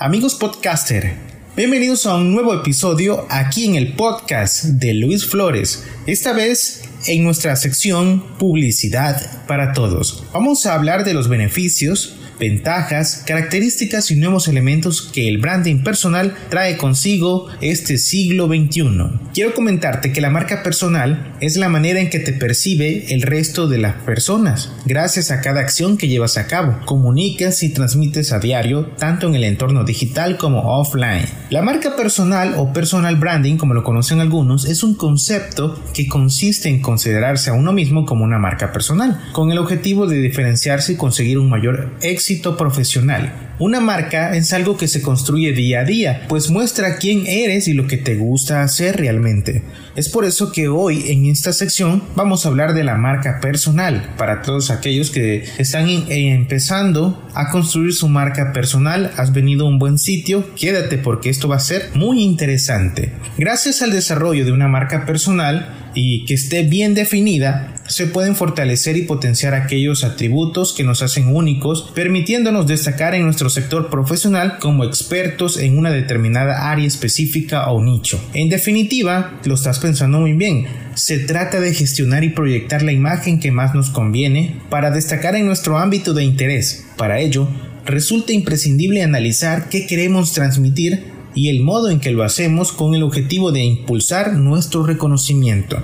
Amigos podcaster, bienvenidos a un nuevo episodio aquí en el podcast de Luis Flores, esta vez en nuestra sección Publicidad para Todos. Vamos a hablar de los beneficios ventajas, características y nuevos elementos que el branding personal trae consigo este siglo XXI. Quiero comentarte que la marca personal es la manera en que te percibe el resto de las personas, gracias a cada acción que llevas a cabo, comunicas y transmites a diario, tanto en el entorno digital como offline. La marca personal o personal branding, como lo conocen algunos, es un concepto que consiste en considerarse a uno mismo como una marca personal, con el objetivo de diferenciarse y conseguir un mayor éxito profesional. Una marca es algo que se construye día a día, pues muestra quién eres y lo que te gusta hacer realmente. Es por eso que hoy en esta sección vamos a hablar de la marca personal. Para todos aquellos que están empezando a construir su marca personal, has venido a un buen sitio, quédate porque esto va a ser muy interesante. Gracias al desarrollo de una marca personal, y que esté bien definida, se pueden fortalecer y potenciar aquellos atributos que nos hacen únicos, permitiéndonos destacar en nuestro sector profesional como expertos en una determinada área específica o nicho. En definitiva, lo estás pensando muy bien, se trata de gestionar y proyectar la imagen que más nos conviene para destacar en nuestro ámbito de interés. Para ello, resulta imprescindible analizar qué queremos transmitir y el modo en que lo hacemos con el objetivo de impulsar nuestro reconocimiento.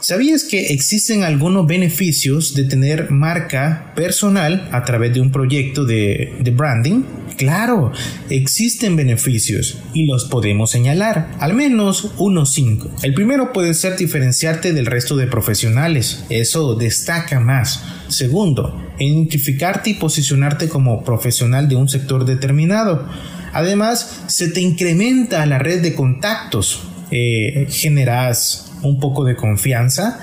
¿Sabías que existen algunos beneficios de tener marca personal a través de un proyecto de, branding? Claro, existen beneficios y los podemos señalar, al menos unos cinco. El primero puede ser diferenciarte del resto de profesionales, eso destaca más. Segundo, identificarte y posicionarte como profesional de un sector determinado. Además, se te incrementa la red de contactos, eh, generas un poco de confianza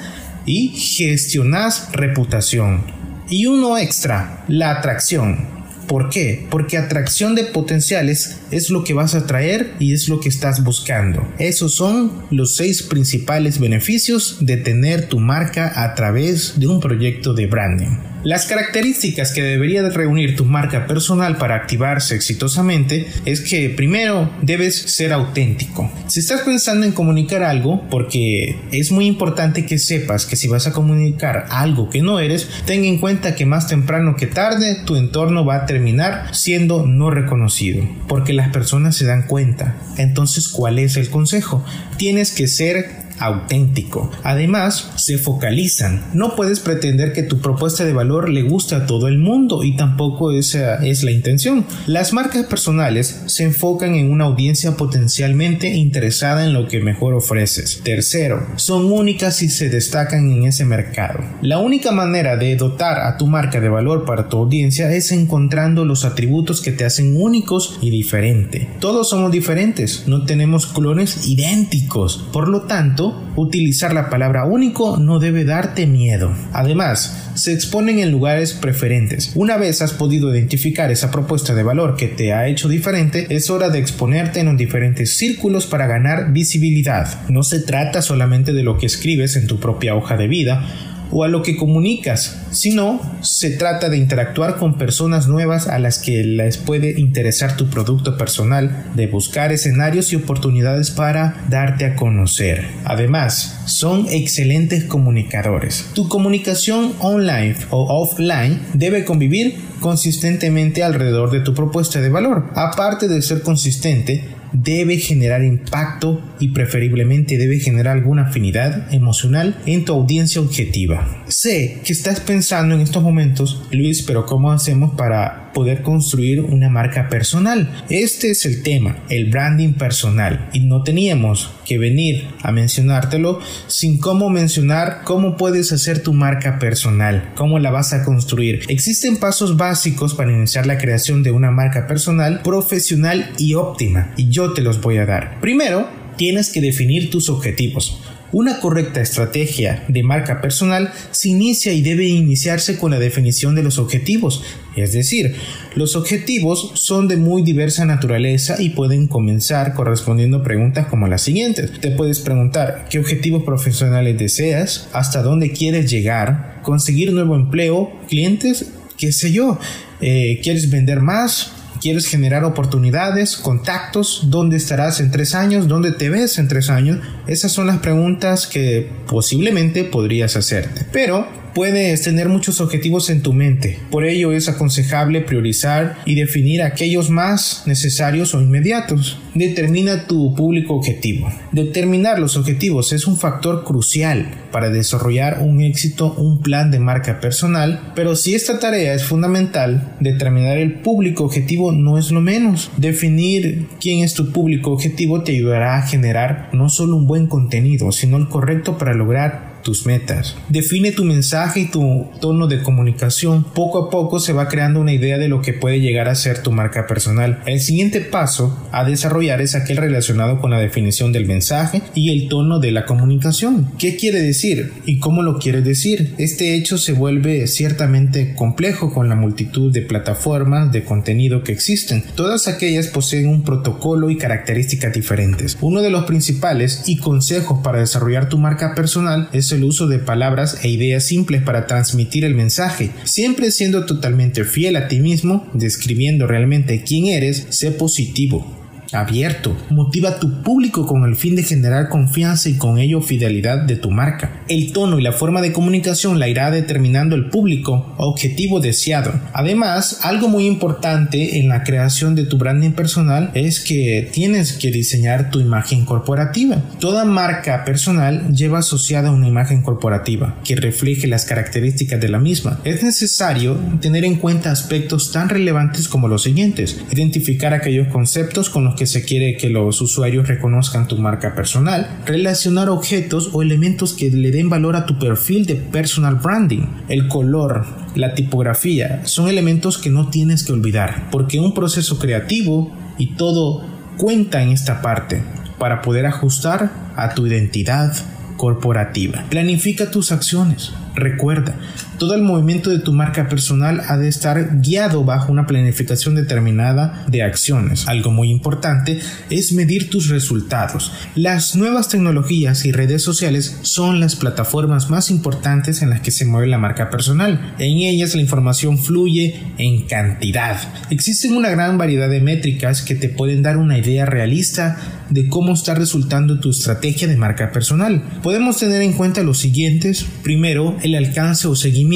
y gestionas reputación. Y uno extra, la atracción. ¿Por qué? Porque atracción de potenciales es lo que vas a traer y es lo que estás buscando. Esos son los seis principales beneficios de tener tu marca a través de un proyecto de branding. Las características que debería reunir tu marca personal para activarse exitosamente es que primero debes ser auténtico. Si estás pensando en comunicar algo, porque es muy importante que sepas que si vas a comunicar algo que no eres, ten en cuenta que más temprano que tarde tu entorno va a terminar siendo no reconocido, porque las personas se dan cuenta. Entonces, ¿cuál es el consejo? Tienes que ser auténtico. Además, se focalizan. No puedes pretender que tu propuesta de valor le guste a todo el mundo y tampoco esa es la intención. Las marcas personales se enfocan en una audiencia potencialmente interesada en lo que mejor ofreces. Tercero, son únicas y se destacan en ese mercado. La única manera de dotar a tu marca de valor para tu audiencia es encontrando los atributos que te hacen únicos y diferente. Todos somos diferentes, no tenemos clones idénticos. Por lo tanto, utilizar la palabra único no debe darte miedo. Además, se exponen en lugares preferentes. Una vez has podido identificar esa propuesta de valor que te ha hecho diferente, es hora de exponerte en diferentes círculos para ganar visibilidad. No se trata solamente de lo que escribes en tu propia hoja de vida, o a lo que comunicas, sino se trata de interactuar con personas nuevas a las que les puede interesar tu producto personal, de buscar escenarios y oportunidades para darte a conocer. Además, son excelentes comunicadores. Tu comunicación online o offline debe convivir consistentemente alrededor de tu propuesta de valor. Aparte de ser consistente, debe generar impacto y preferiblemente debe generar alguna afinidad emocional en tu audiencia objetiva. Sé que estás pensando en estos momentos, Luis, pero ¿cómo hacemos para poder construir una marca personal. Este es el tema, el branding personal. Y no teníamos que venir a mencionártelo sin cómo mencionar cómo puedes hacer tu marca personal, cómo la vas a construir. Existen pasos básicos para iniciar la creación de una marca personal profesional y óptima y yo te los voy a dar. Primero, tienes que definir tus objetivos. Una correcta estrategia de marca personal se inicia y debe iniciarse con la definición de los objetivos. Es decir, los objetivos son de muy diversa naturaleza y pueden comenzar correspondiendo preguntas como las siguientes. Te puedes preguntar qué objetivos profesionales deseas, hasta dónde quieres llegar, conseguir nuevo empleo, clientes, qué sé yo, eh, quieres vender más, ¿Quieres generar oportunidades, contactos? ¿Dónde estarás en tres años? ¿Dónde te ves en tres años? Esas son las preguntas que posiblemente podrías hacerte. Pero puedes tener muchos objetivos en tu mente. Por ello es aconsejable priorizar y definir aquellos más necesarios o inmediatos. Determina tu público objetivo. Determinar los objetivos es un factor crucial para desarrollar un éxito, un plan de marca personal, pero si esta tarea es fundamental, determinar el público objetivo no es lo menos. Definir quién es tu público objetivo te ayudará a generar no solo un buen contenido, sino el correcto para lograr tus metas. Define tu mensaje y tu tono de comunicación. Poco a poco se va creando una idea de lo que puede llegar a ser tu marca personal. El siguiente paso a desarrollar es aquel relacionado con la definición del mensaje y el tono de la comunicación. ¿Qué quiere decir y cómo lo quiere decir? Este hecho se vuelve ciertamente complejo con la multitud de plataformas de contenido que existen. Todas aquellas poseen un protocolo y características diferentes. Uno de los principales y consejos para desarrollar tu marca personal es el uso de palabras e ideas simples para transmitir el mensaje, siempre siendo totalmente fiel a ti mismo, describiendo realmente quién eres, sé positivo abierto. Motiva a tu público con el fin de generar confianza y con ello fidelidad de tu marca. El tono y la forma de comunicación la irá determinando el público objetivo deseado. Además, algo muy importante en la creación de tu branding personal es que tienes que diseñar tu imagen corporativa. Toda marca personal lleva asociada una imagen corporativa que refleje las características de la misma. Es necesario tener en cuenta aspectos tan relevantes como los siguientes. Identificar aquellos conceptos con los que se quiere que los usuarios reconozcan tu marca personal, relacionar objetos o elementos que le den valor a tu perfil de personal branding, el color, la tipografía, son elementos que no tienes que olvidar, porque un proceso creativo y todo cuenta en esta parte para poder ajustar a tu identidad corporativa. Planifica tus acciones. Recuerda, todo el movimiento de tu marca personal ha de estar guiado bajo una planificación determinada de acciones. Algo muy importante es medir tus resultados. Las nuevas tecnologías y redes sociales son las plataformas más importantes en las que se mueve la marca personal. En ellas la información fluye en cantidad. Existen una gran variedad de métricas que te pueden dar una idea realista de cómo está resultando tu estrategia de marca personal. Podemos tener en cuenta los siguientes. Primero, el alcance o seguimiento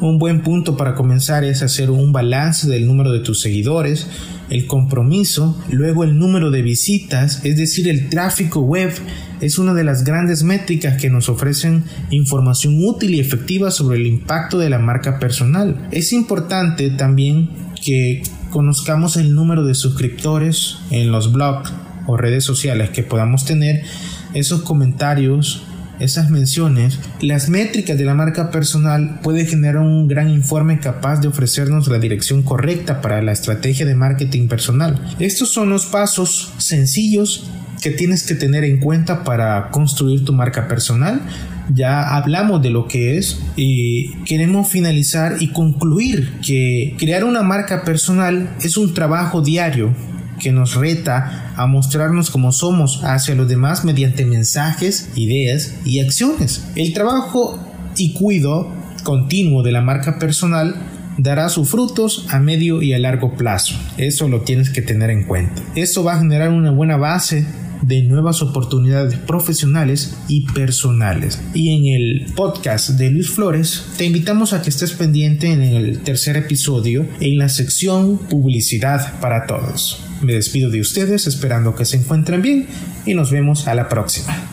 un buen punto para comenzar es hacer un balance del número de tus seguidores, el compromiso, luego el número de visitas, es decir, el tráfico web es una de las grandes métricas que nos ofrecen información útil y efectiva sobre el impacto de la marca personal. Es importante también que conozcamos el número de suscriptores en los blogs o redes sociales que podamos tener, esos comentarios, esas menciones, las métricas de la marca personal puede generar un gran informe capaz de ofrecernos la dirección correcta para la estrategia de marketing personal. Estos son los pasos sencillos que tienes que tener en cuenta para construir tu marca personal. Ya hablamos de lo que es y queremos finalizar y concluir que crear una marca personal es un trabajo diario que nos reta a mostrarnos como somos hacia los demás mediante mensajes, ideas y acciones. El trabajo y cuido continuo de la marca personal dará sus frutos a medio y a largo plazo. Eso lo tienes que tener en cuenta. Eso va a generar una buena base de nuevas oportunidades profesionales y personales. Y en el podcast de Luis Flores te invitamos a que estés pendiente en el tercer episodio en la sección Publicidad para Todos. Me despido de ustedes esperando que se encuentren bien y nos vemos a la próxima.